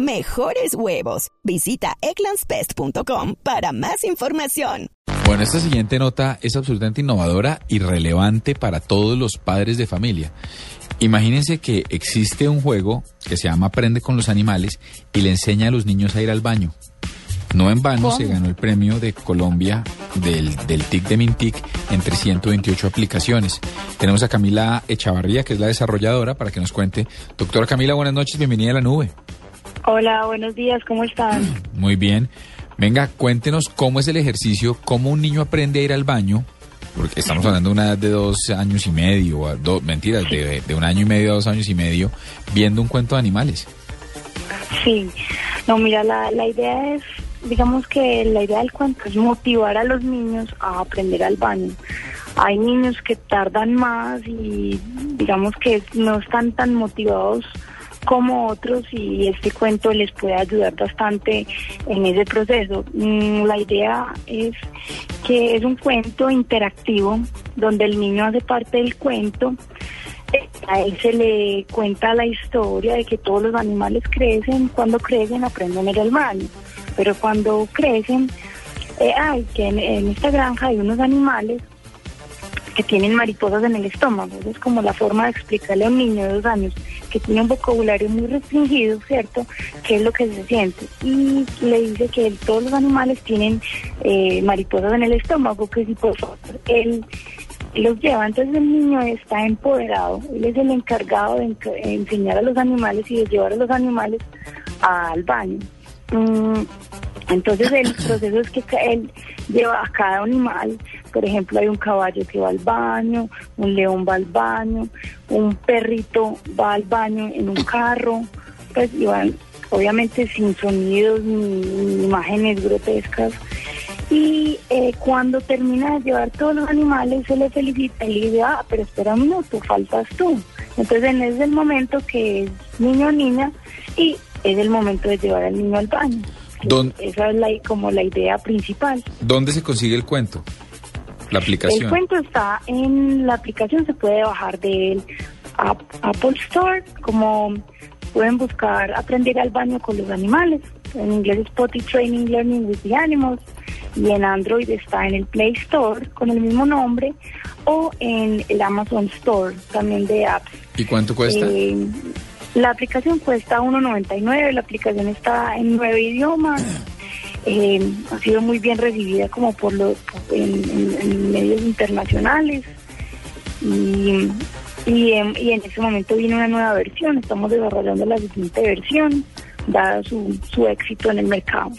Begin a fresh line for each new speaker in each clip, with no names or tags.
Mejores huevos. Visita egglandsbest.com para más información.
Bueno, esta siguiente nota es absolutamente innovadora y relevante para todos los padres de familia. Imagínense que existe un juego que se llama Aprende con los animales y le enseña a los niños a ir al baño. No en vano se ganó el premio de Colombia del, del TIC de Mintic entre 128 aplicaciones. Tenemos a Camila Echavarría, que es la desarrolladora, para que nos cuente. Doctora Camila, buenas noches, bienvenida a la nube.
Hola, buenos días, ¿cómo están?
Muy bien. Venga, cuéntenos cómo es el ejercicio, cómo un niño aprende a ir al baño, porque estamos hablando de una edad de dos años y medio, o dos, mentiras, de, de un año y medio a dos años y medio, viendo un cuento de animales.
Sí, no, mira, la, la idea es, digamos que la idea del cuento es motivar a los niños a aprender al baño. Hay niños que tardan más y digamos que no están tan motivados como otros y este cuento les puede ayudar bastante en ese proceso. Mm, La idea es que es un cuento interactivo donde el niño hace parte del cuento. A él se le cuenta la historia de que todos los animales crecen, cuando crecen aprenden al baño, pero cuando crecen, eh, que en esta granja hay unos animales que tienen mariposas en el estómago. Es como la forma de explicarle a un niño de dos años que tiene un vocabulario muy restringido, ¿cierto? ¿Qué es lo que se siente? Y le dice que todos los animales tienen eh, mariposas en el estómago, que si por favor él los lleva. Entonces el niño está empoderado, él es el encargado de enseñar a los animales y de llevar a los animales al baño. Mm, entonces el proceso es que él lleva a cada animal, por ejemplo hay un caballo que va al baño, un león va al baño, un perrito va al baño en un carro, pues y van obviamente sin sonidos ni, imágenes grotescas. Y eh, cuando termina de llevar todos los animales, se le felicita y le dice, ah, pero espera un minuto, faltas tú. Entonces en ese momento que es niño o niña y es el momento de llevar al niño al baño.
Don-
Esa es la, como la idea principal.
¿Dónde se consigue el cuento? La aplicación.
El cuento está en la aplicación, se puede bajar del App- Apple Store, como pueden buscar aprender al baño con los animales. En inglés es Potty Training Learning with the Animals. Y en Android está en el Play Store con el mismo nombre o en el Amazon Store también de apps.
¿Y cuánto cuesta?
Eh, la aplicación cuesta 1.99, la aplicación está en nueve idiomas, eh, ha sido muy bien recibida como por los en, en- en medios internacionales y, y, en, y en ese momento viene una nueva versión, estamos desarrollando la siguiente versión, dado su, su éxito en el mercado.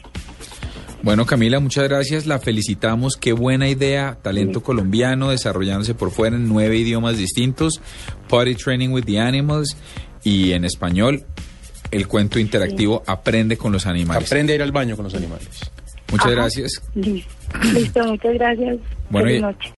Bueno, Camila, muchas gracias. La felicitamos. Qué buena idea. Talento colombiano desarrollándose por fuera en nueve idiomas distintos. Potty Training with the Animals. Y en español, el cuento interactivo Aprende con los animales.
Aprende a ir al baño con los animales.
Muchas
Ajá.
gracias.
Listo, Listo, muchas gracias.
Bueno,
Feliz
y-
noche.